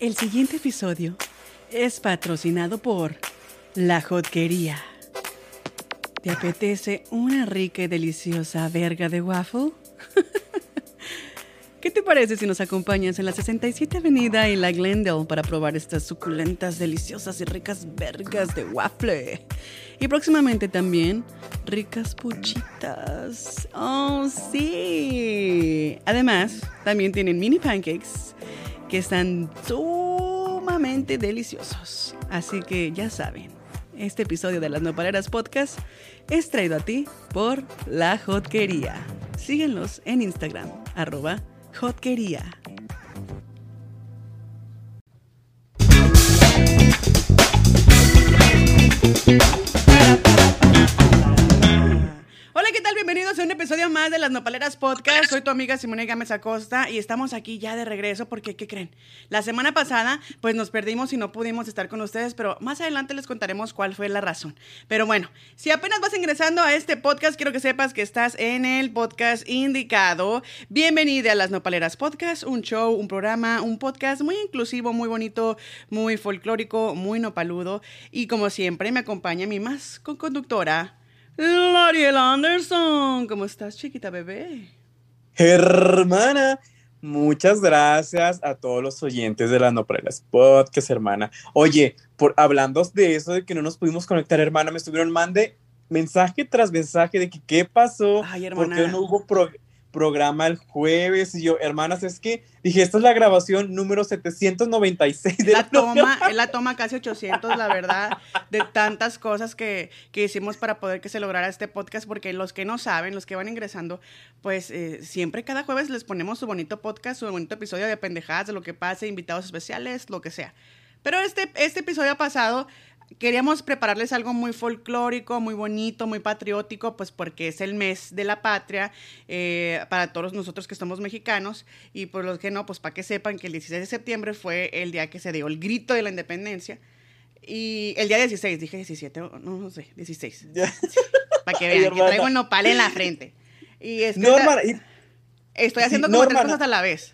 El siguiente episodio es patrocinado por La Jotquería. ¿Te apetece una rica y deliciosa verga de waffle? ¿Qué te parece si nos acompañas en la 67 Avenida y la Glendale para probar estas suculentas, deliciosas y ricas vergas de waffle? Y próximamente también ricas puchitas. ¡Oh, sí! Además, también tienen mini pancakes que están sumamente deliciosos. Así que ya saben, este episodio de las Nopaleras Podcast es traído a ti por La Jotquería. Síguenlos en Instagram, arroba Jotquería. Bienvenidos a un episodio más de Las Nopaleras Podcast. Soy tu amiga Simone Gámez Acosta y estamos aquí ya de regreso porque, ¿qué creen? La semana pasada, pues nos perdimos y no pudimos estar con ustedes, pero más adelante les contaremos cuál fue la razón. Pero bueno, si apenas vas ingresando a este podcast, quiero que sepas que estás en el podcast indicado. Bienvenida a Las Nopaleras Podcast, un show, un programa, un podcast muy inclusivo, muy bonito, muy folclórico, muy nopaludo. Y como siempre, me acompaña mi más conductora. Lariel Anderson, ¿cómo estás, chiquita bebé? Hermana, muchas gracias a todos los oyentes de las Nopaleras Podcast, hermana. Oye, por hablando de eso de que no nos pudimos conectar, hermana, me estuvieron mande mensaje tras mensaje de que qué pasó, Ay, por hermana. qué no hubo pro- programa el jueves y yo, hermanas, es que dije, esta es la grabación número 796 de La toma, es la toma casi 800, la verdad, de tantas cosas que, que hicimos para poder que se lograra este podcast, porque los que no saben, los que van ingresando, pues eh, siempre cada jueves les ponemos su bonito podcast, su bonito episodio de pendejadas, de lo que pase, invitados especiales, lo que sea. Pero este, este episodio pasado queríamos prepararles algo muy folclórico, muy bonito, muy patriótico, pues porque es el mes de la patria eh, para todos nosotros que somos mexicanos y por los que no, pues para que sepan que el 16 de septiembre fue el día que se dio el grito de la independencia. Y el día 16, dije 17, no, no sé, 16. Para que Ay, vean que traigo el nopal en la frente. Y es que estoy sí, haciendo no, como tres cosas a la vez.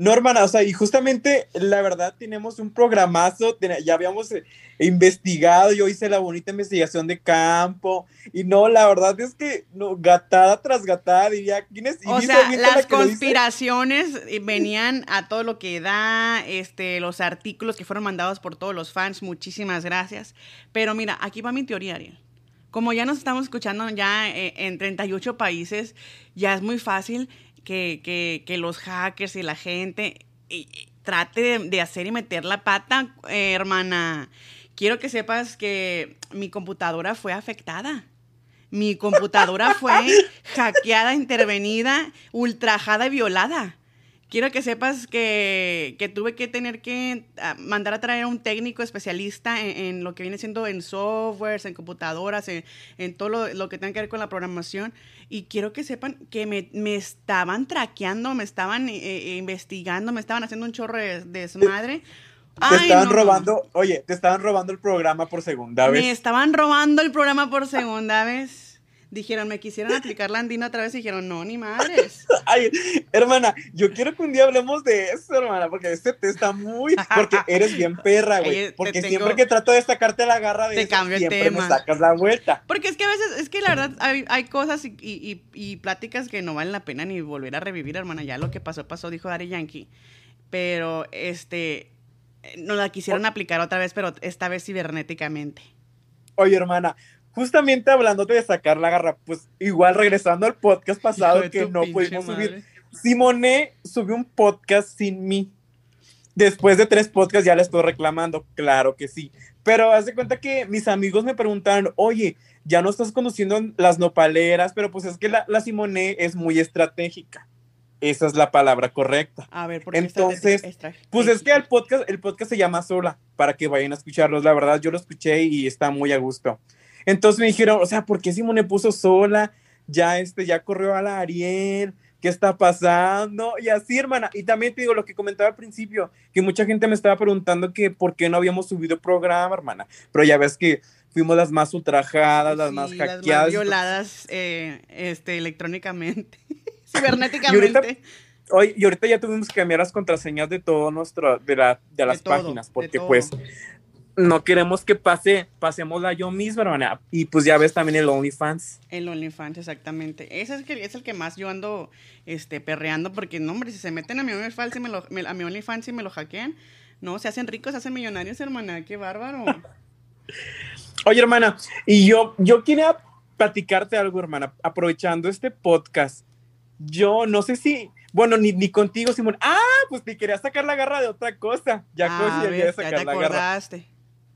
No, hermana, o sea, y justamente la verdad tenemos un programazo, ya habíamos eh, investigado, yo hice la bonita investigación de campo, y no, la verdad es que, no, gatada tras gatada, diría, ¿quién es? O sea, la las conspiraciones eh, venían a todo lo que da, este, los artículos que fueron mandados por todos los fans, muchísimas gracias. Pero mira, aquí va mi teoría, Ariel. Como ya nos estamos escuchando ya eh, en 38 países, ya es muy fácil que, que- que los hackers y la gente eh, trate de, de hacer y meter la pata, eh, hermana. Quiero que sepas que mi computadora fue afectada. Mi computadora fue hackeada, intervenida, ultrajada y violada. Quiero que sepas que, que tuve que tener que ah, mandar a traer a un técnico especialista en, en lo que viene siendo en softwares, en computadoras, en, en todo lo, lo que tenga que ver con la programación. Y quiero que sepan que me, me estaban traqueando, me estaban eh, eh, investigando, me estaban haciendo un chorro de, de desmadre. Te Ay, estaban no, no. robando, oye, te estaban robando el programa por segunda vez. Me estaban robando el programa por segunda vez. Dijeron, me quisieron aplicar la andina otra vez y dijeron, no, ni madres. Ay, hermana, yo quiero que un día hablemos de eso, hermana, porque este te está muy, porque eres bien perra, güey, porque tengo- siempre que trato de sacarte la garra de Te eso, cambio el siempre tema. me sacas la vuelta. Porque es que a veces, es que la verdad hay, hay cosas y, y- y- pláticas que no valen la pena ni volver a revivir, hermana. Ya lo que pasó, pasó, dijo Daddy Yankee. Pero, este, eh, nos la quisieron aplicar otra vez, pero esta vez cibernéticamente. Oye, hermana, justamente hablándote de sacar la garra, pues igual regresando al podcast pasado que no pudimos subir. Simone subió un podcast sin mí. Después de tres podcasts ya le estoy reclamando, claro que sí. Pero haz de cuenta que mis amigos me preguntaron, oye, ya no estás conduciendo las nopaleras, pero pues es que la, la Simone es muy estratégica. Esa es la palabra correcta. A ver, ¿por qué Entonces, Pues es que el podcast, el podcast se llama Sola, para que vayan a escucharlos. La verdad, yo lo escuché y está muy a gusto. Entonces me dijeron, o sea, ¿por qué Simone puso sola? Ya este, ya corrió a la Ariel, ¿qué está pasando? Y así, hermana. Y también te digo lo que comentaba al principio, que mucha gente me estaba preguntando que por qué no habíamos subido programa, hermana. Pero ya ves que fuimos las más ultrajadas, las Sí, más las hackeadas. violadas eh, este, electrónicamente, cibernéticamente. Oye, y ahorita ya tuvimos que cambiar las contraseñas de todo nuestro, de, la, de las todo, páginas, porque pues no queremos que pase, pasémosla yo misma, hermana. Y pues ya ves también el OnlyFans. El OnlyFans, exactamente. Ese es, que, es el que más yo ando este, perreando, porque no, hombre, si se meten a mi OnlyFans y me lo, me- a mi OnlyFans y me lo hackean, no, se hacen ricos, se hacen millonarios, hermana, qué bárbaro. Oye, hermana, y yo, yo quería platicarte algo, hermana, aprovechando este podcast. Yo no sé si, bueno, ni, ni contigo, Simón. Ah, pues te quería sacar la garra de otra cosa. Ya Ah, ves, ya sacar te la garra.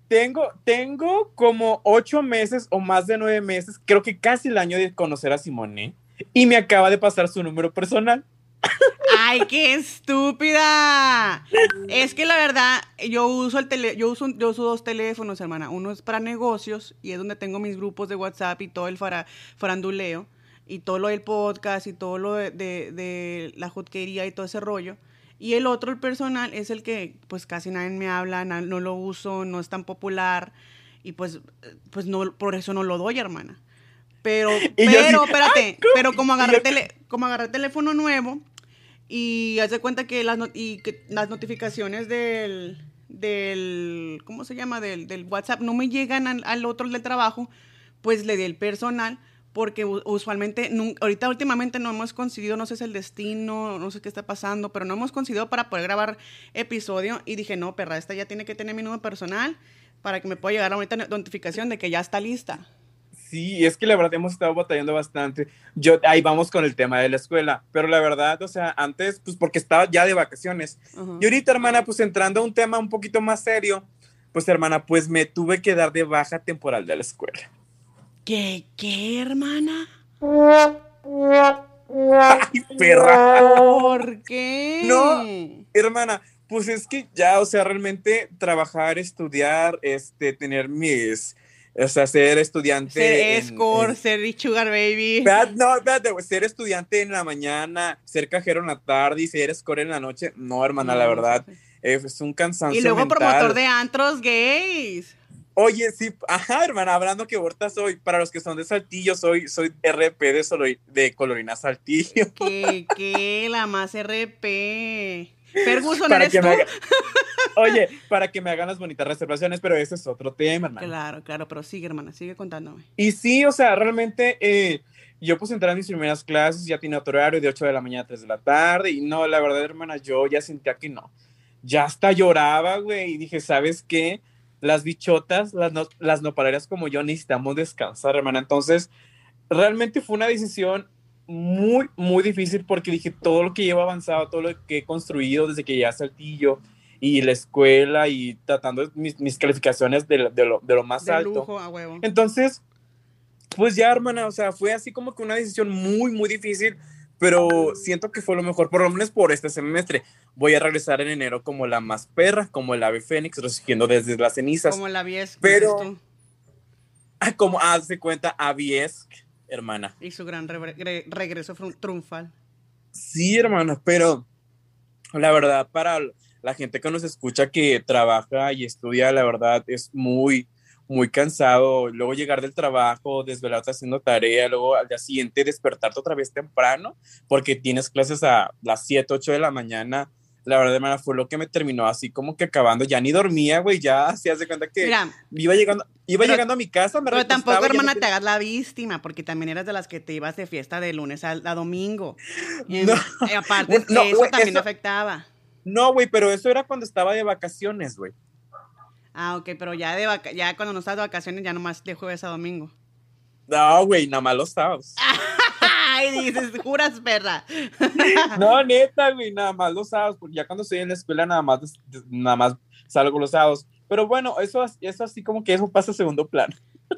Tengo, tengo como ocho meses o más de nueve meses, creo que casi el año de conocer a Simone. Y me acaba de pasar su número personal. ¡Ay, qué estúpida! Es que la verdad, yo uso el tele, yo uso, yo uso dos teléfonos, hermana. Uno es para negocios y es donde tengo mis grupos de WhatsApp y todo el fara- faranduleo y todo lo del podcast y todo lo de, de- de la jotquería y todo ese rollo. Y el otro, el personal, es el que pues casi nadie me habla, na- no lo uso, no es tan popular y pues, pues no, por eso no lo doy, hermana. Pero, pero, espérate, pero como agarré, yo- tele- como agarré teléfono nuevo y haz de cuenta que las, y que las notificaciones del, del, ¿cómo se llama? Del, del WhatsApp no me llegan al, al otro del trabajo, pues le di el personal porque usualmente, ahorita últimamente no hemos conseguido, no sé si es el destino, no sé qué está pasando, pero no hemos conseguido para poder grabar episodio y dije, no, perra, esta ya tiene que tener mi número personal para que me pueda llegar ahorita notificación de que ya está lista. Sí, es que la verdad hemos estado batallando bastante. Yo, ahí vamos con el tema de la escuela, pero la verdad, o sea, antes, pues porque estaba ya de vacaciones. Ajá. Y ahorita, hermana, pues entrando a un tema un poquito más serio, pues hermana, pues me tuve que dar de baja temporal de la escuela. ¿Qué, qué, hermana? ¡Ay, perra! ¿Por qué? No. Hermana, pues es que ya, o sea, realmente trabajar, estudiar, este, tener mis, o sea, ser estudiante. Ser escort, en- ser sugar baby. Espérate, No, güey, ser estudiante en la mañana, ser cajero en la tarde y ser escort en la noche. No, hermana, la verdad, eh, es un cansancio Y luego mental. promotor de antros gays. Oye, sí, ajá, hermana, hablando que ahorita soy, para los que son de Saltillo, soy, soy RP de, Solo- de Colorina Saltillo. Que, que la más RP. Ferguson, Para ¿eres que tú? me haga- Oye, para que me hagan las bonitas reservaciones, pero ese es otro tema, hermana. Claro, claro, pero sigue, hermana, sigue contándome. Y sí, o sea, realmente eh, yo pues entré a mis primeras clases, ya tenía otro horario de 8 de la mañana a 3 de la tarde, y no, la verdad, hermana, yo ya sentía que no. Ya hasta lloraba, güey, y dije, ¿sabes qué? Las bichotas, las, no, las nopaleras como yo necesitamos descansar, hermana. Entonces, realmente fue una decisión muy, muy difícil porque dije, todo lo que llevo avanzado, todo lo que he construido desde que llegué a Saltillo y la escuela y tratando mis, mis calificaciones de, lo- de lo, de lo más De alto. lujo, a huevo. Entonces, pues ya, hermana, o sea, fue así como que una decisión muy, muy difícil, pero siento que fue lo mejor, por lo menos por este semestre. Voy a regresar en enero como la más perra, como el ave fénix, resurgiendo desde las cenizas. Como la vies, Pero- Ah, Como hace cuenta, Aviesk, hermana. Y su gran re- re- regreso triunfal. Sí, hermana, pero la verdad, para la gente que nos escucha que trabaja y estudia, la verdad es muy, muy cansado. Luego llegar del trabajo, desvelarte haciendo tarea, luego al día siguiente despertarte otra vez temprano, porque tienes clases a las 7, 8 de la mañana. La verdad, hermana, fue lo que me terminó así como que acabando. Ya ni dormía, güey, ya se hace cuenta que Mira, iba llegando, iba Pero- llegando a mi casa, me pero tampoco, ya no hermana, te hagas la víctima, porque también eras de las que te ibas de fiesta de lunes a, a domingo. Y, No. y aparte, no, eso también eso- afectaba. No, güey, pero eso era cuando estaba de vacaciones, güey. Ah, ok, pero ya, de vaca- ya cuando no estás de vacaciones, ya nomás de jueves a domingo. No, güey, nada más los sábados. Ay, dices, juras, perra. No, neta, güey, nada más los sábados, porque ya cuando estoy en la escuela nada más, nada más salgo los sábados. Pero bueno, eso, eso así como que eso pasa a segundo plano.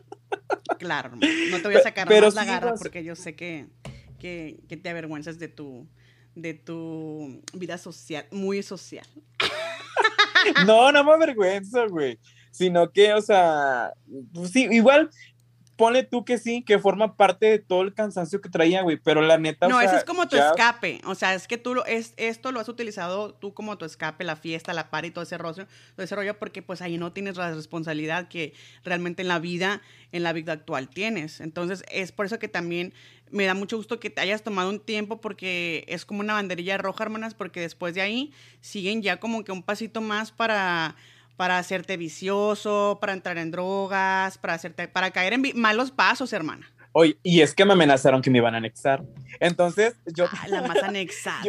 Claro, no te voy a sacar Pero más la sí, garra porque yo sé que, que, que te avergüenzas de tu, de tu vida social, muy social. No, no me avergüenzo, güey. Sino que, o sea, pues sí, igual, ponle tú que sí, que forma parte de todo el cansancio que traía, güey, pero la neta. No, ese es como tu escape. O sea, es que tú lo, es, esto lo has utilizado tú como tu escape, la fiesta, la party, todo ese rollo, todo ese rollo, porque pues ahí no tienes la responsabilidad que realmente en la vida, en la vida actual tienes. Entonces, es por eso que también me da mucho gusto que te hayas tomado un tiempo porque es como una banderilla roja, hermanas, porque después de ahí siguen ya como que un pasito más para para hacerte vicioso, para entrar en drogas, para hacerte, para caer en malos pasos, hermana. Oye, y es que me amenazaron que me iban a anexar. Entonces, yo. Ah, la más anexada.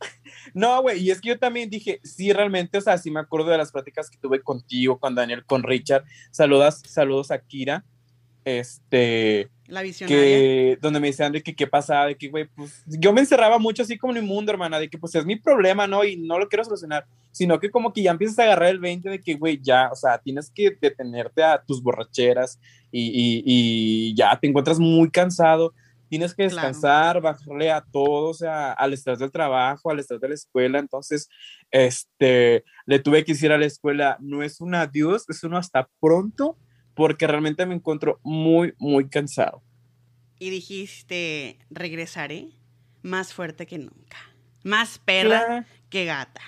no, güey, y es que yo también dije, sí, realmente, o sea, sí me acuerdo de las pláticas que tuve contigo, con Daniel, con Richard. Saludas, saludos a Kira. Este, la visionaria. donde me decían de que qué pasaba, de que, güey, pues yo me encerraba mucho así como en el mundo, hermana, de que pues es mi problema, ¿no? Y no lo quiero solucionar, sino que como que ya empiezas a agarrar el 20 de que, güey, ya, o sea, tienes que detenerte a tus borracheras y, y, ya te encuentras muy cansado, tienes que descansar, bajarle a todo, o sea, al estrés del trabajo, al estrés de la escuela, entonces, este, le tuve que decir a la escuela, no es un adiós, es uno hasta pronto, porque realmente me encuentro muy, muy cansado. Y dijiste, regresaré más fuerte que nunca, más perra que gata.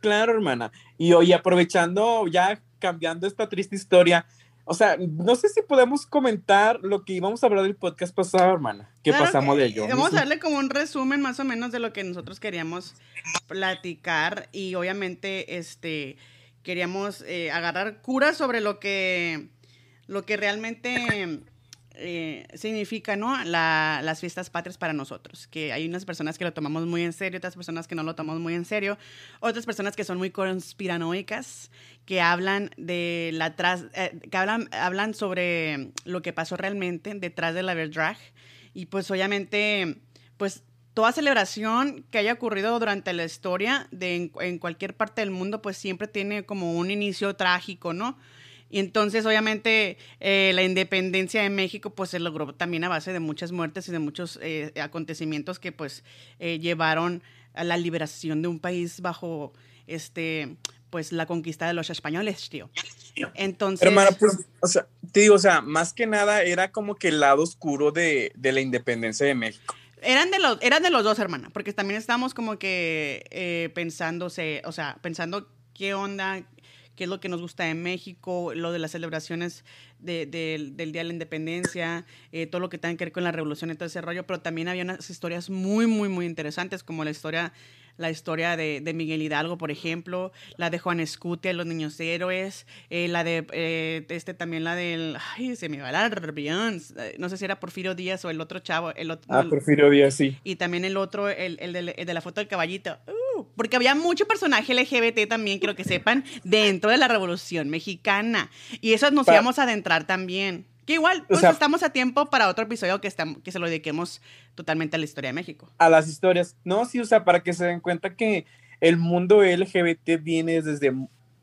Claro, hermana. Y hoy aprovechando, ya cambiando esta triste historia, o sea, no sé si podemos comentar lo que íbamos a hablar del podcast pasado, hermana. ¿Qué pasamos de ello? Vamos a darle como un resumen más o menos de lo que nosotros queríamos platicar y obviamente, este, queríamos eh, agarrar cura sobre lo que, lo que realmente eh, significa, ¿no? las fiestas patrias para nosotros. Que hay unas personas que lo tomamos muy en serio, otras personas que no lo tomamos muy en serio, otras personas que son muy conspiranoicas, que hablan de la eh, que hablan, hablan sobre lo que pasó realmente detrás de la drag. Y pues obviamente, pues toda celebración que haya ocurrido durante la historia de en, cualquier parte del mundo, pues siempre tiene como un inicio trágico, ¿no? Y entonces, obviamente, eh, la independencia de México, pues se logró también a base de muchas muertes y de muchos eh, acontecimientos que, pues, eh, llevaron a la liberación de un país bajo, este, pues, la conquista de los españoles, tío. Entonces... Pues, te digo, o sea, más que nada era como que el lado oscuro de, de la independencia de México. Eran de los, eran de los dos, hermana, porque también estábamos como que eh, pensándose, o sea, pensando qué onda, qué es lo que nos gusta de México, lo de las celebraciones del Día de la Independencia, eh, todo lo que tenga que ver con la revolución y todo ese rollo, pero también había unas historias muy, muy, muy interesantes, como la historia la historia de, de, Miguel Hidalgo, por ejemplo, la de Juan Escutia, Los Niños Héroes, eh, la de, eh, este también la del, ay, se me va la eh, no sé si era Porfirio Díaz o el otro chavo. El otro, ah, Porfirio Díaz, sí. Y también el otro, el, el, de, de, la foto del caballito. Uh, porque había mucho personaje LGBT también, quiero que sepan, dentro de la Revolución Mexicana. Y eso nos íbamos a adentrar también. Que igual, pues estamos a tiempo para otro episodio que, que se lo dediquemos totalmente a la historia de México. A las historias. No, sí, o sea, para que se den cuenta que el mundo LGBT viene desde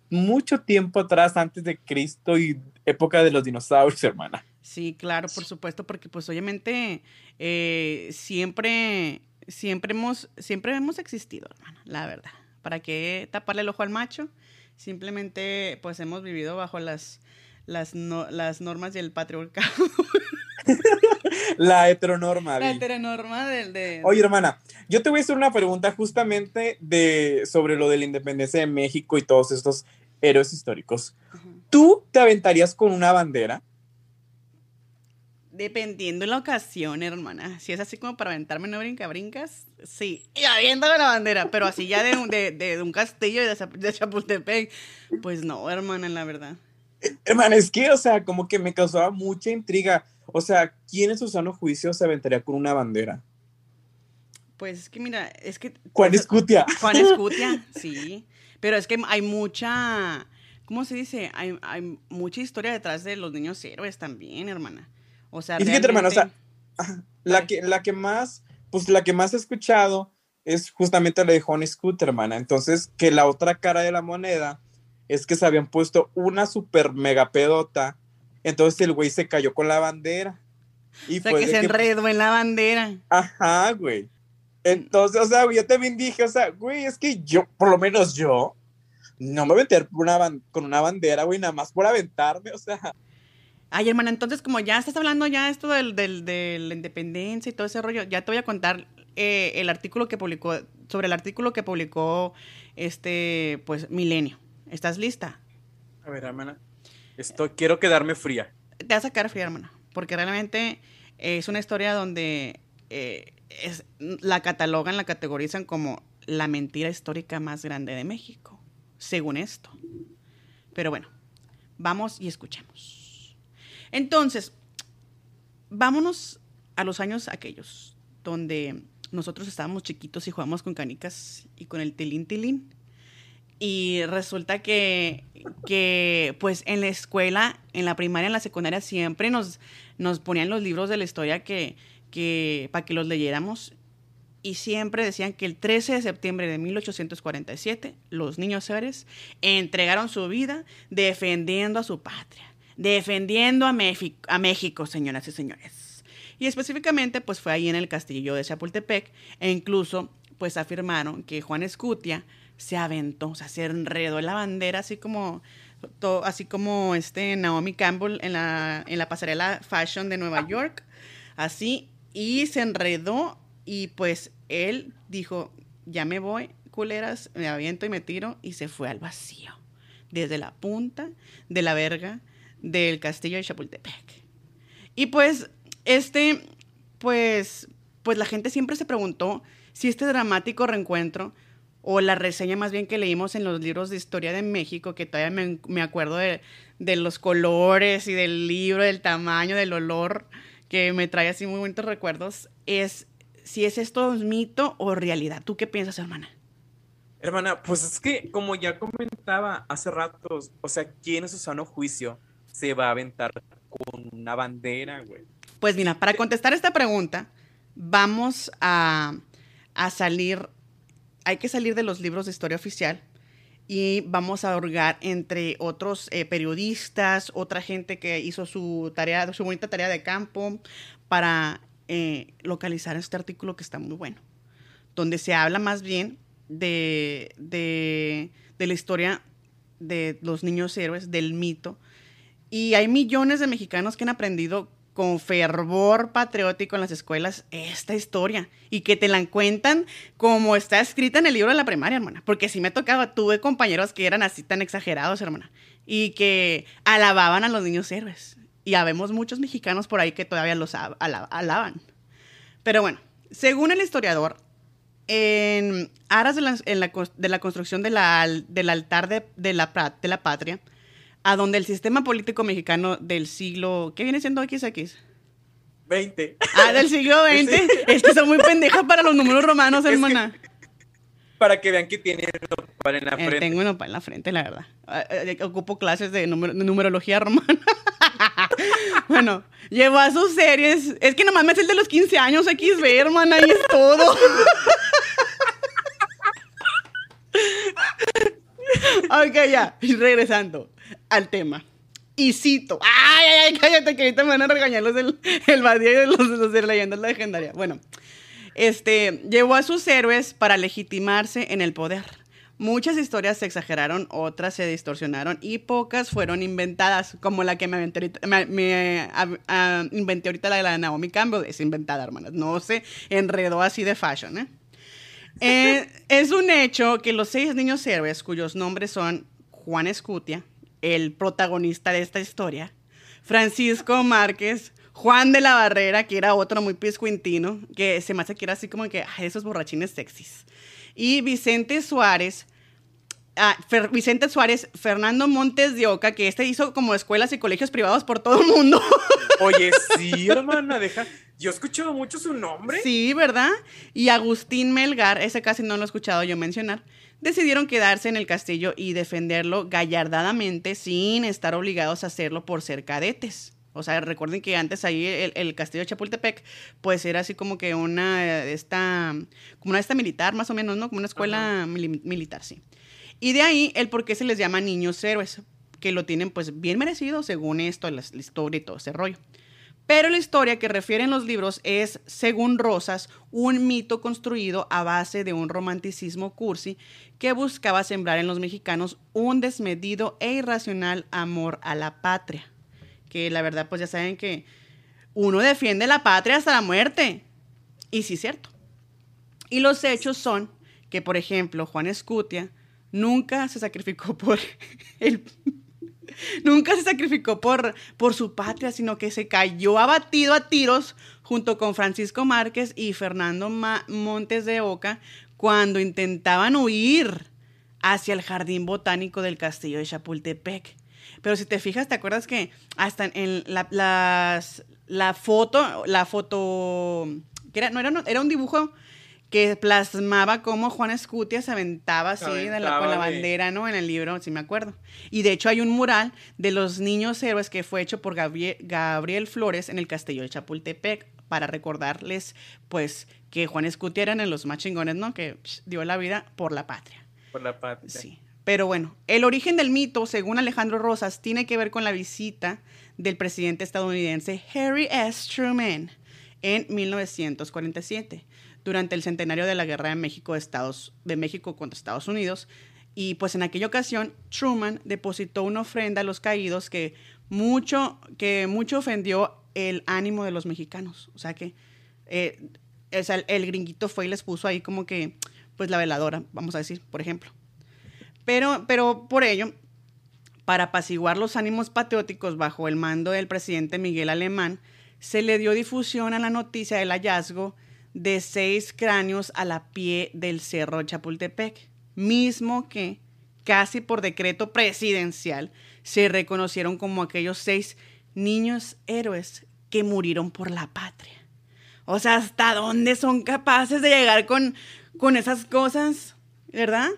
mucho tiempo atrás, antes de Cristo y época de los dinosaurios, hermana. Sí, claro, por supuesto, porque pues obviamente eh, siempre, siempre hemos, siempre hemos existido, hermana, la verdad. ¿Para qué taparle el ojo al macho? Simplemente pues hemos vivido bajo las las, las normas del patriarcado. la heteronorma. La heteronorma del... De... Oye, hermana, yo te voy a hacer una pregunta justamente de, sobre lo de la independencia de México y todos estos héroes históricos. ¿Tú te aventarías con una bandera? Dependiendo de la ocasión, hermana. Si es así como para aventarme no brinca brincas, sí. Y aviéntame la bandera, pero así ya de, de, de un castillo de, de Chapultepec, pues no, hermana, la verdad. Hermano, es que, o sea, como que me causaba mucha intriga. O sea, ¿quién en su sano juicio se aventaría con una bandera? Pues es que mira, es que... Juan Escutia. Juan Escutia, sí. Pero es que hay mucha, ¿cómo se dice? Hay, hay mucha historia detrás de los niños héroes también, hermana. O sea, y fíjate, hermano, o sea, la que, la que más, pues la que más he escuchado es justamente la de Juan Escutia, hermana. Entonces, que la otra cara de la moneda es que se habían puesto una super mega pedota. Entonces el güey se cayó con la bandera. Y o sea, que se enredó en la bandera. Ajá, güey. Entonces, o sea, yo también dije, o sea, güey, es que yo, por lo menos yo, no me voy a meter una con una bandera, güey, nada más por aventarme, o sea. Ay, hermana, entonces como ya estás hablando ya esto del, del, de la independencia y todo ese rollo, ya te voy a contar eh, el artículo que publicó, sobre el artículo que publicó este, pues, Milenio. ¿Estás lista? A ver, hermana. Esto, quiero quedarme fría. Te vas a quedar fría, hermana, porque realmente es una historia donde eh, es, la catalogan, la categorizan como la mentira histórica más grande de México, según esto. Pero bueno, vamos y escuchemos. Entonces, vámonos a los años aquellos, donde nosotros estábamos chiquitos y jugábamos con canicas y con el tilín tilín. Y resulta que, que, pues en la escuela, en la primaria, en la secundaria, siempre nos, nos ponían los libros de la historia que, que, para que los leyéramos. Y siempre decían que el 13 de septiembre de 1847, los niños seres entregaron su vida defendiendo a su patria, defendiendo a, México, señoras y señores. Y específicamente, pues fue ahí en el castillo de Chapultepec, e incluso, pues afirmaron que Juan Escutia se aventó, o sea, se enredó en la bandera, así como, así como este Naomi Campbell en la, en la pasarela Fashion de Nueva York, así, y se enredó y pues él dijo, ya me voy, culeras, me aviento y me tiro, y se fue al vacío, desde la punta de la verga del castillo de Chapultepec. Y pues, este, pues, pues la gente siempre se preguntó si este dramático reencuentro o la reseña más bien que leímos en los libros de historia de México, que todavía me, me acuerdo de, de, los colores y del libro, del tamaño, del olor, que me trae así muy bonitos recuerdos, es si es esto un mito o realidad. ¿Tú qué piensas, hermana? Hermana, pues es que como ya comentaba hace rato, o sea, ¿quién en su sano juicio se va a aventar con una bandera, güey? Pues mira, para contestar esta pregunta, vamos a, a salir hay que salir de los libros de historia oficial y vamos a hurgar entre otros eh, periodistas, otra gente que hizo su tarea, su bonita tarea de campo para eh, localizar este artículo que está muy bueno, donde se habla más bien de, de la historia de los niños héroes, del mito. Y hay millones de mexicanos que han aprendido con fervor patriótico en las escuelas esta historia y que te la cuentan como está escrita en el libro de la primaria, hermana. Porque si me tocaba, tuve compañeros que eran así tan exagerados, hermana, y que alababan a los niños héroes. Y habemos muchos mexicanos por ahí que todavía los alaban. Pero bueno, según el historiador, en aras de la, de la construcción de del altar de, de la patria, a donde el sistema político mexicano del siglo, ¿qué viene siendo XX? 20. Ah, del siglo XX. Es que son muy pendejas para los números romanos, hermana. para que vean que tiene nopal en la eh, frente. tengo nopal en la frente, la verdad. Ah, eh, ocupo clases de, numerología romana. bueno, llevó a sus series. Es que nomás me hace el de los 15 años XB, hermana, y es todo. ok, ya. Regresando al tema. Y cito. Ay, ay, ay, cállate, que ahorita me van a regañar los del el y de los, los de leyendas legendarias. Bueno, este, llevó a sus héroes para legitimarse en el poder. Muchas historias se exageraron, otras se distorsionaron y pocas fueron inventadas, como la que me me, inventé ahorita la de la Naomi Campbell. Es inventada, hermanas. No se enredó así de fashion, ¿eh? Eh, es un hecho que los seis niños héroes, cuyos nombres son Juan Escutia, el protagonista de esta historia, Francisco Márquez, Juan de la Barrera, que era otro muy piscuintino, que se me hace que era así como que esos borrachines sexys, y Vicente Suárez, ah, Vicente Suárez, Fernando Montes de Oca, que este hizo como escuelas y colegios privados por todo el mundo. Oye, sí, hermana, deja. Yo he escuchado mucho su nombre. Sí, ¿verdad? Y Agustín Melgar, ese casi no lo he escuchado yo mencionar, decidieron quedarse en el castillo y defenderlo gallardadamente sin estar obligados a hacerlo por ser cadetes. O sea, recuerden que antes ahí el, castillo de Chapultepec, pues era así como que una esta, como una esta militar, más o menos, ¿no? Como una escuela militar, sí. Y de ahí el por qué se les llama niños héroes, que lo tienen pues bien merecido según esto, la, la historia y todo ese rollo. Pero la historia que refieren los libros es, según Rosas, un mito construido a base de un romanticismo cursi que buscaba sembrar en los mexicanos un desmedido e irracional amor a la patria, que la verdad pues ya saben que uno defiende la patria hasta la muerte. Y sí, cierto. Y los hechos son que, por ejemplo, Juan Escutia nunca se sacrificó por el nunca se sacrificó por, por su patria, sino que se cayó abatido a tiros junto con Francisco Márquez y Fernando Montes de Oca cuando intentaban huir hacia el jardín botánico del castillo de Chapultepec. Pero si te fijas, ¿te acuerdas que hasta en la, foto, la foto, que era, no era, era un dibujo que plasmaba cómo Juan Escutia se aventaba así de la, con la bandera, ¿no? En el libro, si me acuerdo. Y de hecho hay un mural de los niños héroes que fue hecho por Gabriel, Gabriel Flores en el castillo de Chapultepec para recordarles, pues, que Juan Escutia era en los más chingones, ¿no? Que dio la vida por la patria. Por la patria. Sí. Pero bueno, el origen del mito, según Alejandro Rosas, tiene que ver con la visita del presidente estadounidense Harry S. Truman en 1947 durante el centenario de la guerra de México, Estados, de México contra Estados Unidos. Y pues en aquella ocasión, Truman depositó una ofrenda a los caídos que mucho, que mucho ofendió el ánimo de los mexicanos. O sea que eh, el, gringuito fue y les puso ahí como que, pues la veladora, vamos a decir, por ejemplo. Pero, pero por ello, para apaciguar los ánimos patrióticos bajo el mando del presidente Miguel Alemán, se le dio difusión a la noticia del hallazgo de seis cráneos a la pie del Cerro Chapultepec, mismo que, casi por decreto presidencial, se reconocieron como aquellos seis niños héroes que murieron por la patria. O sea, ¿hasta dónde son capaces de llegar con, con esas cosas? ¿Verdad?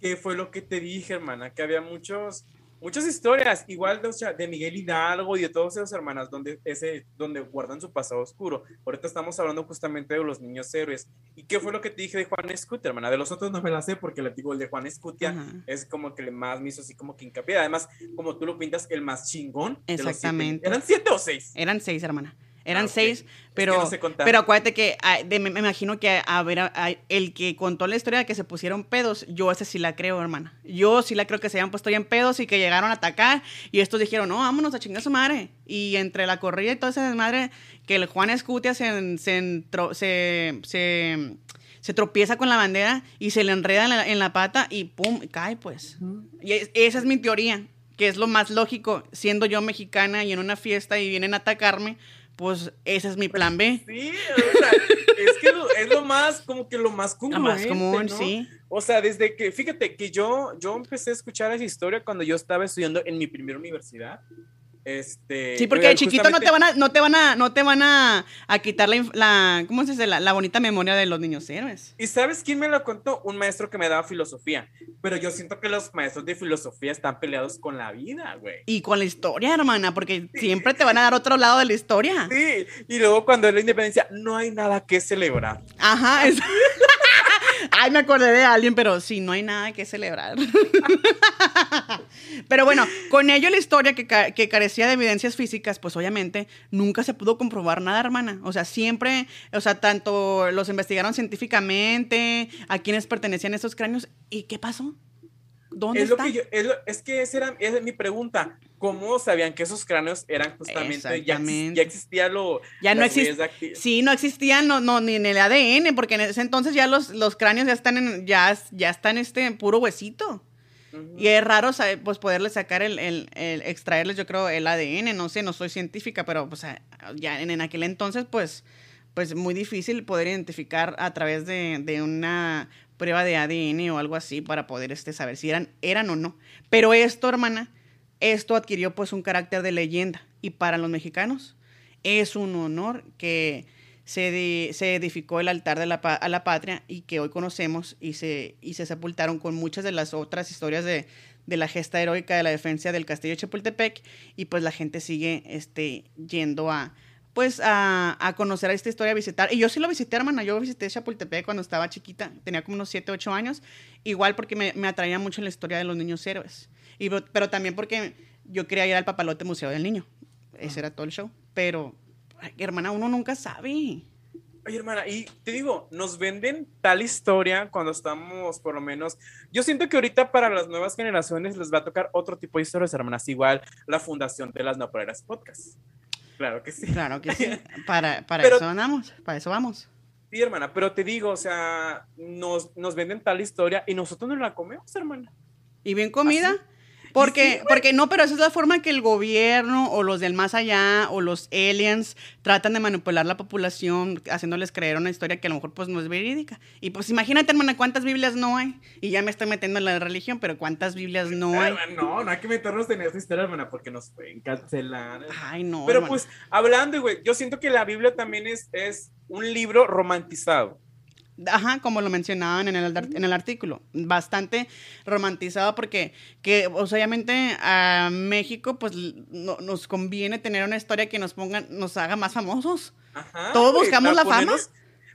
¿Qué fue lo que te dije, hermana? Que había muchos muchas historias, igual de, de, Miguel Hidalgo y de todos esos hermanas, donde, ese, donde guardan su pasado oscuro. Ahorita estamos hablando justamente de los niños héroes. ¿Y qué fue lo que te dije de Juan Escutia, hermana? De los otros no me la sé porque le digo, el de Juan Escutia es como que el más me hizo así como que hincapié. Además, como tú lo pintas, el más chingón. Exactamente. ¿Eran siete o seis? Eran seis, hermana. Eran ah, seis, pero, pero acuérdate que me, imagino que a ver, el que contó la historia de que se pusieron pedos, yo ese sí la creo, hermana. Yo sí la creo que se habían puesto ya en pedos y que llegaron a atacar y estos dijeron, no, vámonos a chingar a su madre. Y entre la corrida y toda esa desmadre, que el Juan Escutia se, se, se, tropieza con la bandera y se le enreda en la, pata y pum, cae pues. Y esa es mi teoría, que es lo más lógico, siendo yo mexicana y en una fiesta y vienen a atacarme pues ese es mi plan B. Sí, o sea, es que es lo más, como que lo más común. Lo más común, sí. O sea, desde que, fíjate que yo, yo empecé a escuchar esa historia cuando yo estaba estudiando en mi primera universidad. Este, sí, porque de chiquito no te van a, no te van a, no te van a, quitar la, la ¿cómo se dice? La, bonita memoria de los niños héroes. ¿Y sabes quién me lo contó? Un maestro que me daba filosofía. Pero yo siento que los maestros de filosofía están peleados con la vida, güey. Y con la historia, hermana, porque siempre te van a dar otro lado de la historia. Sí, y luego cuando es la independencia, no hay nada que celebrar. Ajá, es... Ay, me acordé de alguien, pero sí, no hay nada que celebrar. pero bueno, con ello la historia que, que, carecía de evidencias físicas, pues obviamente nunca se pudo comprobar nada, hermana. O sea, siempre, o sea, tanto los investigaron científicamente, a quienes pertenecían esos cráneos, ¿y qué pasó? ¿Dónde es está? Lo que es, es, que esa era, es mi pregunta. ¿Cómo sabían que esos cráneos eran justamente, ya, ya, existía lo... Ya no existía, sí, no existían no, no, ni en el ADN, porque en ese entonces ya los, los cráneos ya están en, ya, ya están este puro huesito. Y es raro pues poderle sacar el, el, extraerles, yo creo, el ADN, no sé, no soy científica, pero pues ya en, en aquel entonces, pues, pues muy difícil poder identificar a través de, de, una prueba de ADN o algo así para poder este, saber si eran, eran o no. Pero esto, hermana, esto adquirió pues un carácter de leyenda y para los mexicanos es un honor que se, se edificó el altar de la, a la patria y que hoy conocemos y se, y se sepultaron con muchas de las otras historias de, de la gesta heroica de la defensa del castillo de Chapultepec y pues la gente sigue este, yendo a, pues a, a, conocer esta historia, a visitar. Y yo sí lo visité, hermana. Yo visité Chapultepec cuando estaba chiquita. Tenía como unos 7, 8 años. Igual porque me, atraía mucho la historia de los niños héroes. Y, pero también porque yo quería ir al Papalote Museo del Niño. Ese era todo el show. Pero, hermana, uno nunca sabe. Oye, hermana, y te digo, nos venden tal historia cuando estamos, por lo menos, yo siento que ahorita para las nuevas generaciones les va a tocar otro tipo de historias, hermanas, igual la fundación de las Napoleras Podcast. Claro que sí. Claro que sí. Para, para eso andamos, para eso vamos. Sí, hermana, pero te digo, o sea, nos, nos venden tal historia y nosotros no la comemos, hermana. ¿Y bien comida? Porque, porque no, pero esa es la forma que el gobierno o los del más allá o los aliens tratan de manipular la población haciéndoles creer una historia que a lo mejor pues no es verídica. Y pues imagínate, hermana, cuántas Biblias no hay. Y ya me estoy metiendo en la religión, pero cuántas Biblias no hay. No, no hay que meternos en esa historia, hermana, porque nos pueden cancelar. Ay, no. Pero pues, hablando, güey, yo siento que la Biblia también es, es un libro romantizado. Ajá, como lo mencionaban en el, en el artículo, bastante romantizado porque que obviamente a México pues nos conviene tener una historia que nos ponga, nos haga más famosos. Ajá, Todos buscamos la fama.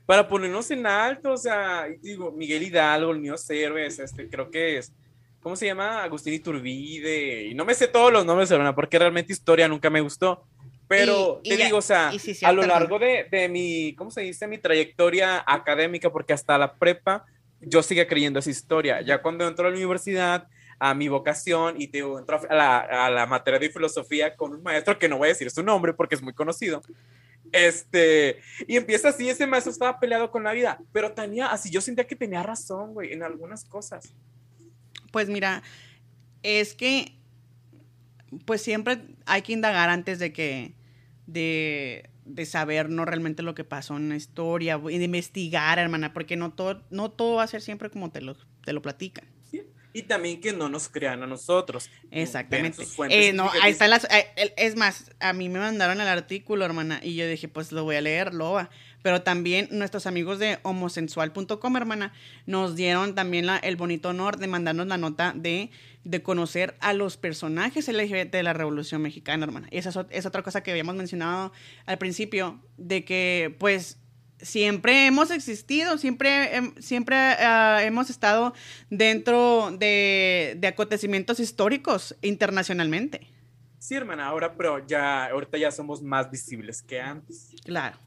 Para ponernos en alto, o sea, digo, Miguel Hidalgo, el mío Cerves, este, creo que es, ¿cómo se llama? Agustín Iturbide, y no me sé todos los nombres, porque realmente historia nunca me gustó. Pero te digo, o sea, a lo largo de, de, mi, ¿cómo se dice? Mi trayectoria académica, porque hasta la prepa yo sigue creyendo esa historia. Ya cuando entro a la universidad, a mi vocación y te entro a la, a la materia de filosofía con un maestro que no voy a decir su nombre porque es muy conocido. Este, y empieza así, ese maestro estaba peleado con la vida, pero tenía, así yo sentía que tenía razón, güey, en algunas cosas. Pues mira, es que, pues siempre hay que indagar antes de que, de, saber no realmente lo que pasó en la historia y de investigar, hermana, porque no todo, no todo va a ser siempre como te lo, te lo platican. Y también que no nos crean a nosotros. Exactamente. Eh, no, ahí está las, eh, es más, a mí me mandaron el artículo, hermana, y yo dije, pues lo voy a leer, loba. Pero también nuestros amigos de homosensual.com, hermana, nos dieron también la, el bonito honor de mandarnos la nota de de conocer a los personajes LGBT de la Revolución Mexicana, hermana. Y esa es, otra cosa que habíamos mencionado al principio, de que pues siempre hemos existido, siempre, siempre ah, hemos estado dentro de, de, acontecimientos históricos internacionalmente. Sí, hermana, ahora, pero ya, ahorita ya somos más visibles que antes. Claro.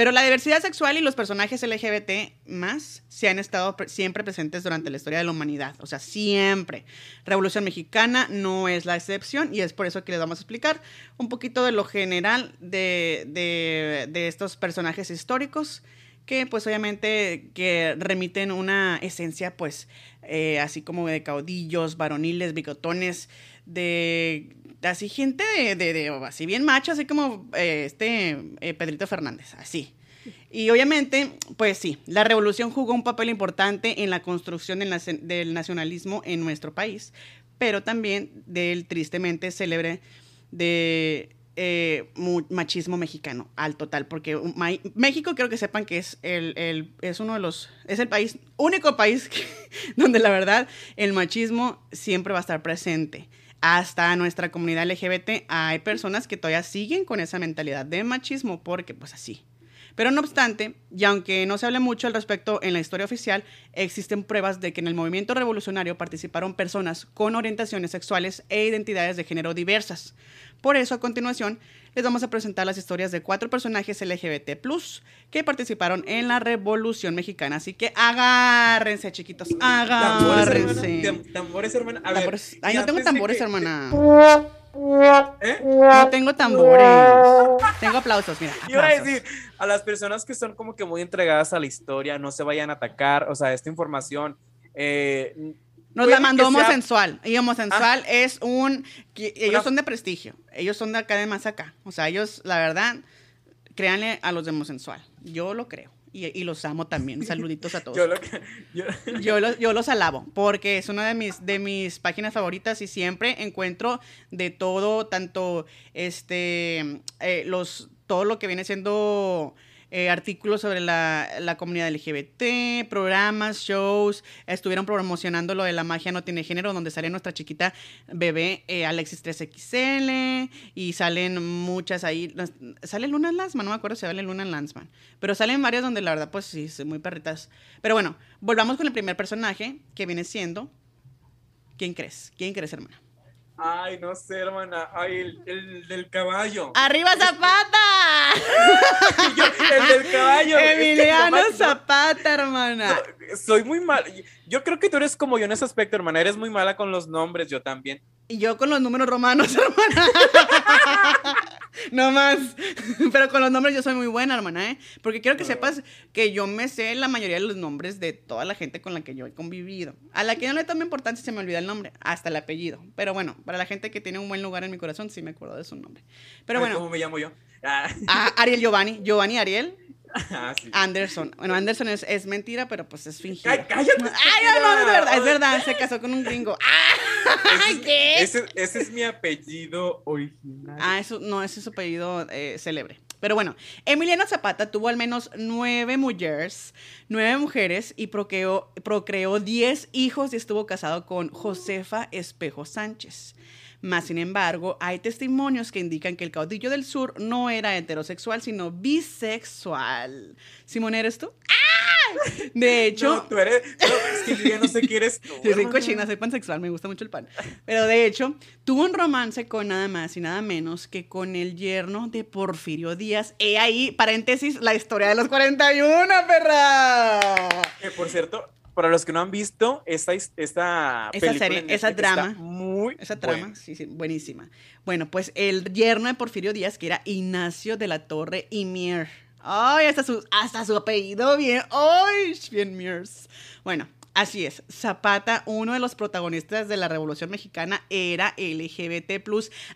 Pero la diversidad sexual y los personajes LGBT más se han estado siempre presentes durante la historia de la humanidad. O sea, siempre. Revolución Mexicana no es la excepción y es por eso que les vamos a explicar un poquito de lo general de, de, estos personajes históricos que pues obviamente que remiten una esencia pues eh, así como de caudillos, varoniles, bigotones, de así gente de, de, así bien macho, así como eh, este eh, Pedrito Fernández, así. Y obviamente, pues sí, la revolución jugó un papel importante en la construcción del, nacionalismo en nuestro país, pero también del tristemente célebre de eh, machismo mexicano al total, porque México creo que sepan que es el, es uno de los es el país único país donde la verdad el machismo siempre va a estar presente hasta nuestra comunidad LGBT hay personas que todavía siguen con esa mentalidad de machismo porque pues así. Pero no obstante, y aunque no se hable mucho al respecto en la historia oficial, existen pruebas de que en el movimiento revolucionario participaron personas con orientaciones sexuales e identidades de género diversas. Por eso, a continuación, les vamos a presentar las historias de cuatro personajes LGBT que participaron en la Revolución Mexicana. Así que agárrense, chiquitos, agárrense. Tambores, hermana. Ay, no tengo tambores, hermana. ¿Eh? No tengo tambores. tengo aplausos, mira. Iba a decir, a las personas que son como que muy entregadas a la historia, no se vayan a atacar. O sea, esta información. Eh, nos la mandó Homosensual. Y Homosensual ah. es un. ellos son de prestigio. Ellos son de acá de más acá. O sea, ellos, la verdad, créanle a los de Homosensual. Yo lo creo. Y, los amo también. Saluditos a todos. yo, yo, los, alabo porque es una de mis, de mis páginas favoritas y siempre encuentro de todo, tanto este, eh, los, todo lo que viene siendo eh, artículos sobre la, la, comunidad LGBT, programas, shows, estuvieron promocionando lo de la magia no tiene género, donde sale nuestra chiquita bebé eh, Alexis 3XL y salen muchas ahí. ¿Sale Luna Lanzman? No me acuerdo si sale Luna Lanzman, pero salen varias donde la verdad pues sí, son muy perritas. Pero bueno, volvamos con el primer personaje que viene siendo... ¿Quién crees? ¿Quién crees, hermana? Ay, no sé, hermana. Ay, el, el del caballo. ¡Arriba Zapata! El del caballo. es que Emiliano no, Zapata, hermana. soy muy mal. Yo creo que tú eres como yo en ese aspecto, hermana. Eres muy mala con los nombres, yo también. Y yo con los números romanos, hermana. no más. Pero con los nombres yo soy muy buena, hermana, ¿eh? Porque quiero que sepas que yo me sé la mayoría de los nombres de toda la gente con la que yo he convivido. A la que no le tomo importancia se me olvida el nombre, hasta el apellido. Pero bueno, para la gente que tiene un buen lugar en mi corazón, sí me acuerdo de su nombre. Pero bueno, ¿Cómo me llamo yo? Ah, a Ariel Giovanni, Giovanni Ariel ah, sí. Anderson. Bueno, Anderson es, es mentira, pero pues es fingido. Ay, cállate. Ay, no, no, es verdad, es verdad, se casó con un gringo. Ay, ¿qué? Ese, ese es mi apellido original. Ah, eso no, ese es su apellido eh, célebre. Pero bueno, Emiliano Zapata tuvo al menos nueve mujeres, nueve mujeres y procreó, procreó diez hijos y estuvo casado con Josefa Espejo Sánchez. Más sin embargo, hay testimonios que indican que el caudillo del sur no era heterosexual, sino bisexual. Simón, ¿eres tú? ¡Ah! De hecho, No, tú eres. No, es que yo ya no sé qué eres tú. yo soy cochina, soy pansexual, me gusta mucho el pan. Pero de hecho, tuvo un romance con nada más y nada menos que con el yerno de Porfirio Díaz. He ahí, paréntesis, la historia de los 41, perra. Eh, por cierto, para los que no han visto, esta, esta, Esa serie, esa drama, muy Esa trama, buena. sí, sí, buenísima. Bueno, pues el yerno de Porfirio Díaz, que era Ignacio de la Torre y Mier. Ay, hasta su, hasta su apellido bien. Ay, bien. Bueno, así es. Zapata, uno de los protagonistas de la Revolución Mexicana, era LGBT,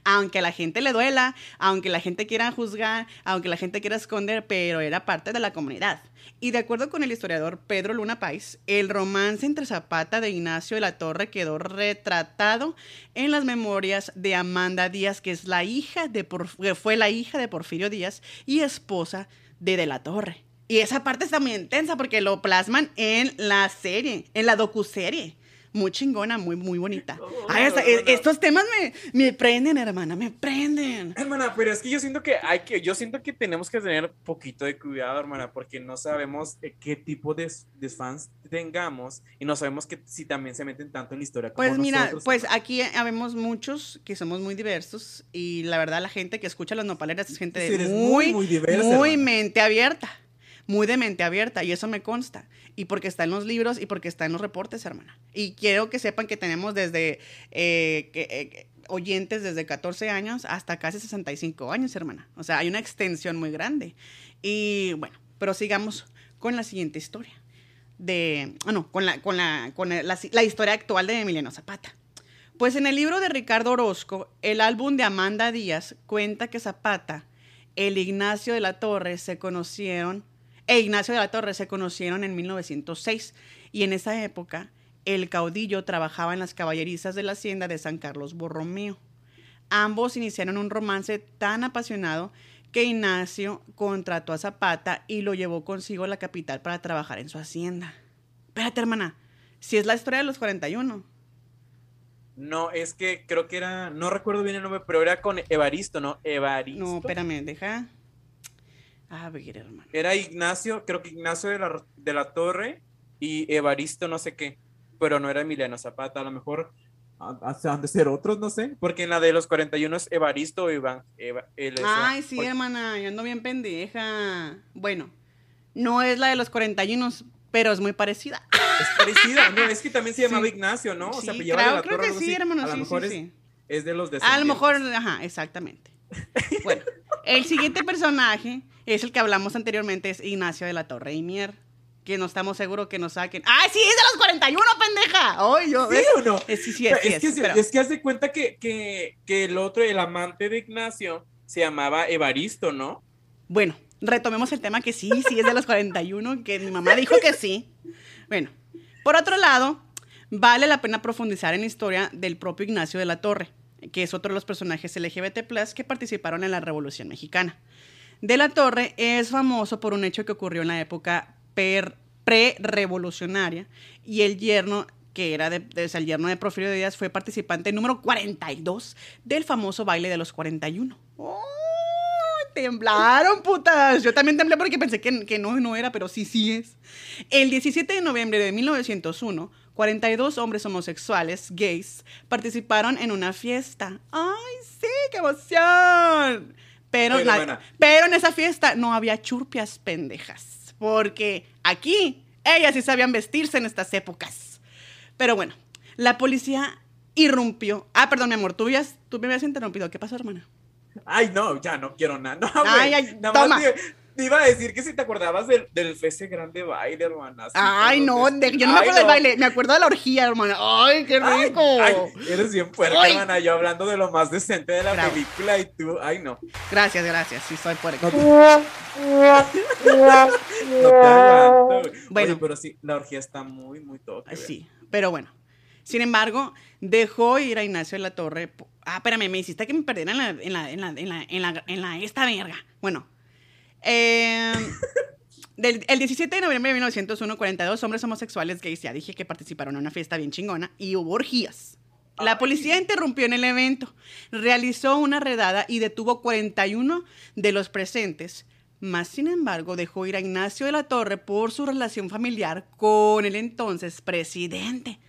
aunque a la gente le duela, aunque la gente quiera juzgar, aunque la gente quiera esconder, pero era parte de la comunidad. Y de acuerdo con el historiador Pedro Luna Pais, el romance entre Zapata de Ignacio de la Torre quedó retratado en las memorias de Amanda Díaz, que es la hija de Porf- que fue la hija de Porfirio Díaz y esposa de De la Torre. Y esa parte está muy intensa porque lo plasman en la serie, en la docuserie. Muy chingona, muy, muy bonita. Oh, Ay, hermana. estos temas me, me prenden, hermana, me prenden. Hermana, pero es que yo siento que hay que, yo siento que tenemos que tener poquito de cuidado, hermana, porque no sabemos eh, qué tipo de, de fans tengamos y no sabemos que si también se meten tanto en la historia como Pues mira, nosotros. pues aquí habemos muchos que somos muy diversos y la verdad la gente que escucha las nopaleras es gente Sí, de muy, muy, muy, muy diversa, hermana. mente abierta, muy de mente abierta y eso me consta. Y porque está en los libros y porque está en los reportes, hermana. Y quiero que sepan que tenemos desde eh, eh, oyentes desde 14 años hasta casi 65 años, hermana. O sea, hay una extensión muy grande. Y bueno, pero sigamos con la siguiente historia de, ah, no, con la, con la, con la, la historia actual de Emiliano Zapata. Pues en el libro de Ricardo Orozco, el álbum de Amanda Díaz cuenta que Zapata, el Ignacio de la Torre se conocieron, e Ignacio de la Torre se conocieron en 1906 y en esa época el caudillo trabajaba en las caballerizas de la hacienda de San Carlos Borromeo. Ambos iniciaron un romance tan apasionado que Ignacio contrató a Zapata y lo llevó consigo a la capital para trabajar en su hacienda. Espérate, hermana, si es la historia de los 41. No, es que creo que era, no recuerdo bien el nombre, pero era con Evaristo, ¿no? Evaristo. No, espérame, deja. A ver, hermano. Era Ignacio, creo que Ignacio de la, de la Torre y Evaristo no sé qué, pero no era Emiliano Zapata, a lo mejor ha- ha- han de ser otros, no sé, porque en la de los 41 es Evaristo o Iván. Eva- Ay, sí, porque- hermana, yo ando bien pendeja. Bueno, no es la de los 41, pero es muy parecida. Es parecida, no, es que también se llamaba Sí. Ignacio, ¿no? O sea, Sí, de creo, la creo Torre, que sí, así. hermano, A lo sí, mejor sí, es, sí. es de los de A lo mejor, ajá, exactamente. Bueno, el siguiente personaje es el que hablamos anteriormente, es Ignacio de la Torre y Mier, que no estamos seguros que nos saquen. ¡Ay, sí, es de los 41, pendeja! ¡Ay, yo! ¿Sí o no? Sí, sí, es, que, es, pero- es que haz de cuenta que, que, que el otro, el amante de Ignacio, se llamaba Evaristo, ¿no? Bueno, retomemos el tema que sí, sí es de los 41, que mi mamá dijo que sí. Bueno, por otro lado, vale la pena profundizar en la historia del propio Ignacio de la Torre, que es otro de los personajes LGBT que participaron en la Revolución Mexicana. De la Torre es famoso por un hecho que ocurrió en la época pre-revolucionaria y el yerno que era de, de- el yerno de Porfirio Díaz fue participante número 42 del famoso baile de los 41. ¡Oh, temblaron, putas. Yo también temblé porque pensé que, que no, no era, pero sí, sí es. El 17 de noviembre de 1901, 42 hombres homosexuales, gays, participaron en una fiesta. ¡Ay, sí, qué emoción! Pero, Pero en esa fiesta no había churpias pendejas. Porque aquí ellas sí sabían vestirse en estas épocas. Pero bueno, la policía irrumpió. Ah, perdón, mi amor, tú, habías- tú me habías interrumpido. ¿Qué pasó, hermana? Ay, no, ya no quiero nada. No, Ay, ay, Nada toma. más te, iba a decir que si te acordabas del, del ese grande baile, hermana. Ay, no, de- yo no me Ay, acuerdo del baile, me acuerdo de la orgía, hermana. Ay, qué rico. ay, eres bien fuerte, Ay. hermana. Yo hablando de lo más decente de la Bravo. película y tú, ay, no. Gracias, gracias. Sí, soy puerco. No No te aguanto. güey. Bueno. Oye, pero sí, la orgía está muy, muy toque. Sí, pero bueno. Sin embargo, dejó ir a Ignacio de la Torre. Ah, espérame, me hiciste que me perdiera en la, en la, en la, en la, en la, en la- esta verga. Bueno. Eh, del- el 17 de noviembre de 1901, 42 hombres homosexuales gays, ya dije que participaron en una fiesta bien chingona y hubo orgías. La policía interrumpió en el evento, realizó una redada y detuvo 41 de los presentes. Más sin embargo, dejó ir a Ignacio de la Torre por su relación familiar con el entonces presidente.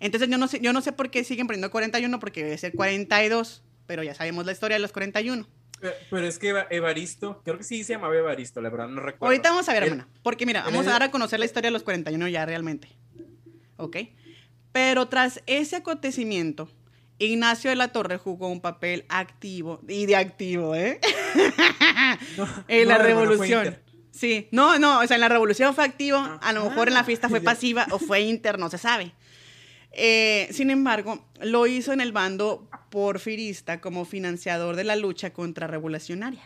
Entonces yo no sé, yo no sé por qué siguen poniendo 41 porque debe ser 42, pero ya sabemos la historia de los 41. Pero, pero es que Eva- Evaristo, creo que sí se llamaba Evaristo, la verdad no recuerdo. Ahorita vamos a ver, hermana, porque mira, vamos a es- dar a conocer la historia de los 41 ya realmente. ¿Ok? Pero tras ese acontecimiento, Ignacio de la Torre jugó un papel activo, y de activo, ¿eh? No, en la revolución. Sí, no, no, o sea, en la revolución fue activo, a lo mejor en la fiesta fue pasiva o fue inter, no se sabe. Eh, sin embargo, lo hizo en el bando porfirista como financiador de la lucha contrarrevolucionaria.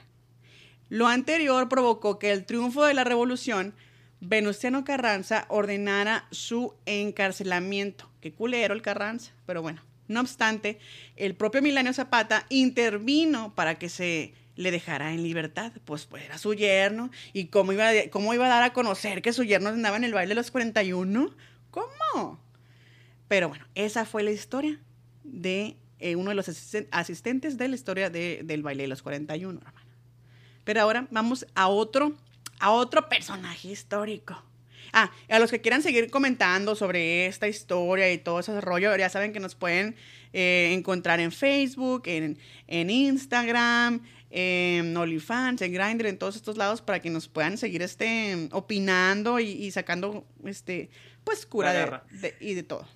Lo anterior provocó que el triunfo de la revolución, Venustiano Carranza ordenara su encarcelamiento. Qué culero el Carranza, pero bueno. No obstante, el propio Milenio Zapata intervino para que se le dejara en libertad, pues, pues era su yerno. ¿Y cómo iba, cómo iba a dar a conocer que su yerno andaba en el baile de los 41? ¿Cómo? Pero bueno, esa fue la historia de eh, uno de los asisten- asistentes de la historia de- del baile de los 41, hermano. Pero ahora vamos a otro, a otro personaje histórico. Ah, a los que quieran seguir comentando sobre esta historia y todo ese rollo, ya saben que nos pueden eh, encontrar en Facebook, en, en Instagram, en OnlyFans, en Grindr, en todos estos lados para que nos puedan seguir este, opinando y, y sacando este, pues cura de, de- y de todo.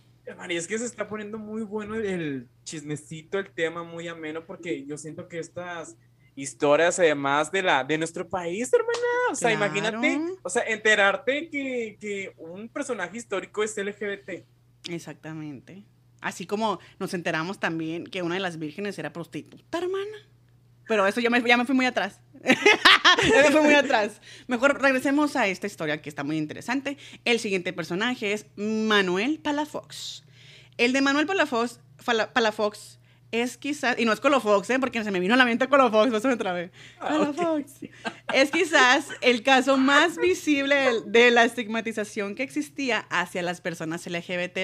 Y es que se está poniendo muy bueno el, el chismecito, el tema muy ameno, porque yo siento que estas historias, además de la de nuestro país, hermana, o sea, Claro. imagínate, o sea, enterarte que, que un personaje histórico es LGBT. Exactamente. Así como nos enteramos también que una de las vírgenes era prostituta, hermana. Pero eso ya me, ya me fui muy atrás. ya me fui muy atrás. Mejor regresemos a esta historia que está muy interesante. El siguiente personaje es Manuel Palafox. El de Manuel Palafox, Fala- Palafox es quizás, y no es Colofox, ¿eh? porque se me vino a la mente Colofox, no se me trabé. Ah, ok. Palafox. Es quizás el caso más visible de- de la estigmatización que existía hacia las personas LGBT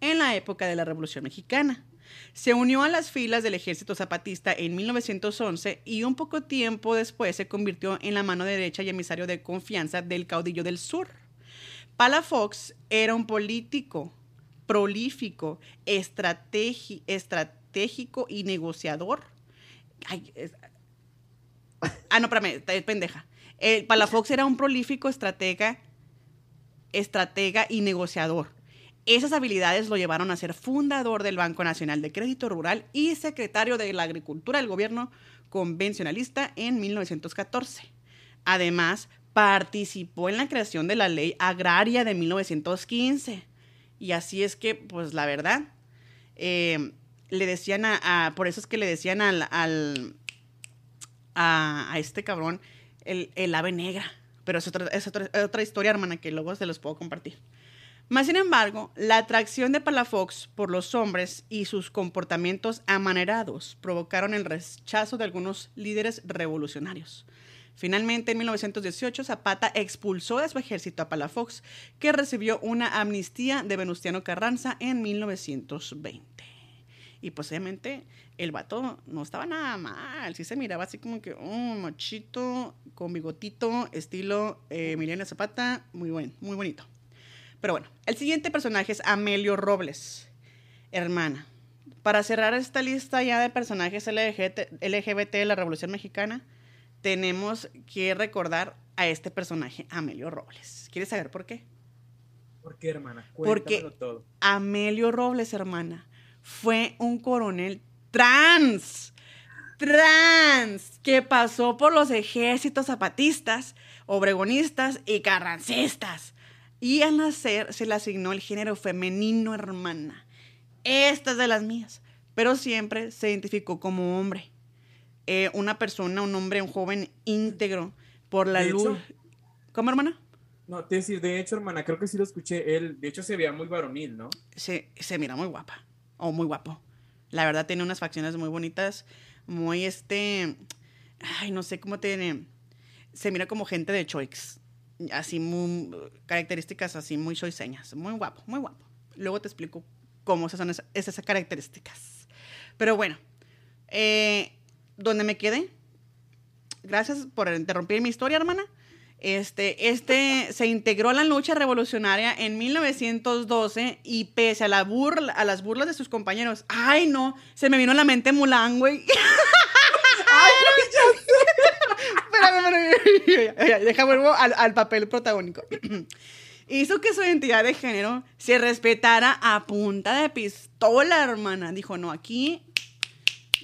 en la época de la Revolución Mexicana. Se unió a las filas del ejército zapatista en 1911 y un poco tiempo después se convirtió en la mano derecha y emisario de confianza del caudillo del sur. Palafox era un político prolífico, estratégico y negociador. Ay, es- Ah, no, espérame, pendeja. El Palafox era un prolífico estratega, estratega y negociador. Esas habilidades lo llevaron a ser fundador del Banco Nacional de Crédito Rural y secretario de la Agricultura del gobierno convencionalista en 1914. Además, participó en la creación de la Ley Agraria de 1915. Y así es que, pues la verdad, eh, le decían a, por eso es que le decían al, a este cabrón el, el ave negra. Pero es otra, es otra, otra historia, hermana, que luego se los puedo compartir. Más sin embargo, la atracción de Palafox por los hombres y sus comportamientos amanerados provocaron el rechazo de algunos líderes revolucionarios. Finalmente, en 1918, Zapata expulsó de su ejército a Palafox, que recibió una amnistía de Venustiano Carranza en 1920. Y posiblemente el vato no estaba nada mal. Sí se miraba así como que, un machito, con bigotito, estilo eh, Emiliano Zapata. Muy buen, muy bonito. Pero bueno, el siguiente personaje es Amelio Robles, hermana. Para cerrar esta lista ya de personajes LGBT de la Revolución Mexicana, tenemos que recordar a este personaje, Amelio Robles. ¿Quieres saber por qué? ¿Por qué, hermana? Porque todo. Amelio Robles, hermana, fue un coronel trans. Trans, que pasó por los ejércitos zapatistas, obregonistas y carrancistas. Y al nacer se le asignó el género femenino, hermana. Esta es de las mías. Pero siempre se identificó como hombre. Eh, una persona, un hombre, un joven íntegro por la luz. ¿Cómo, hermana? No, te decir, de hecho, hermana, creo que sí lo escuché. Él, de hecho, se veía muy varonil, ¿no? Se, se mira muy guapa. O muy guapo. La verdad, tiene unas facciones muy bonitas. Muy este. Ay, no sé cómo tiene. Se mira como gente de Choix. Así, muy. Características así, muy choiseñas. Muy guapo, muy guapo. Luego te explico cómo son esas, características. Pero bueno. Eh, ¿Dónde me quedé? Gracias por interrumpir mi historia, hermana. Este, este se integró a la lucha revolucionaria en 1912 y pese a, a las burlas de sus compañeros, ay no, se me vino a la mente Mulan, güey. espérame, vuelvo al, al papel protagónico. Hizo que su identidad de género se respetara a punta de pistola, hermana. Dijo, no, aquí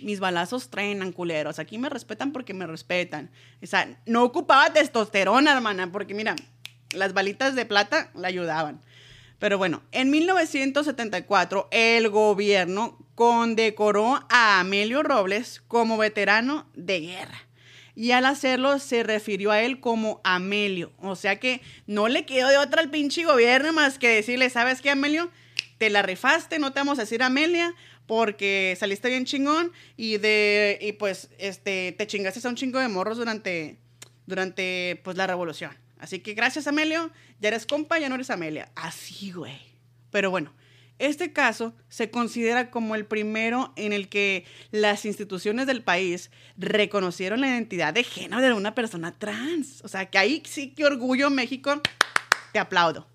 mis balazos trenan, culeros. Aquí me respetan porque me respetan. O sea, no ocupaba testosterona, hermana, porque mira, las balitas de plata la ayudaban. Pero bueno, en 1974 el gobierno condecoró a Amelio Robles como veterano de guerra. Y al hacerlo se refirió a él como Amelio. O sea que no le quedó de otra al pinche gobierno más que decirle, ¿sabes qué, Amelio? Te la rifaste, no te vamos a decir Amelia, porque saliste bien chingón y de y pues este te chingaste a un chingo de morros durante durante pues la revolución. Así que gracias Amelio, ya eres compa, ya no eres Amelia. Así, güey. Pero bueno, este caso se considera como el primero en el que las instituciones del país reconocieron la identidad de género de una persona trans. O sea, que ahí sí que orgullo México, te aplaudo.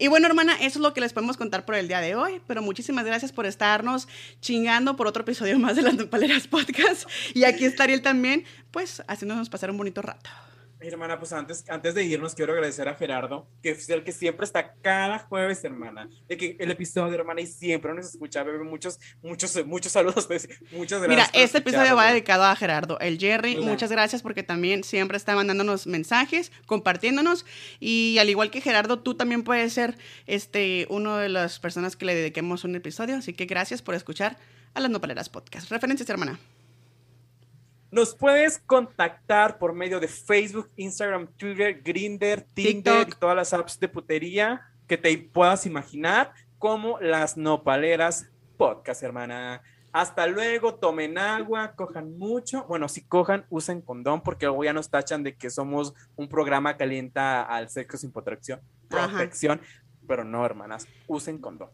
Y bueno, hermana, eso es lo que les podemos contar por el día de hoy, pero muchísimas gracias por estarnos chingando por otro episodio más de las Nopaleras Podcast. Y aquí está Ariel también, pues haciéndonos pasar un bonito rato. Hermana, pues antes, antes de irnos, quiero agradecer a Gerardo, que es el que siempre está cada jueves, hermana. De que el episodio, hermana, y siempre nos escucha, bebé. Muchos, muchos, muchos saludos. Pues, muchas gracias. Mira, este episodio va dedicado a Gerardo. El Jerry, muchas gracias porque también siempre está mandándonos mensajes, compartiéndonos. Y al igual que Gerardo, tú también puedes ser este, uno de las personas que le dediquemos un episodio. Así que gracias por escuchar a las Nopaleras Podcast. Referencias, hermana. Nos puedes contactar por medio de Facebook, Instagram, Twitter, Grinder, Tinder y todas las apps de putería que te puedas imaginar, como las nopaleras podcast, hermana. Hasta luego, tomen agua, cojan mucho. Bueno, si cojan, usen condón, porque luego ya nos tachan de que somos un programa que alienta al sexo sin protección. Protección. Pero no, hermanas, usen condón.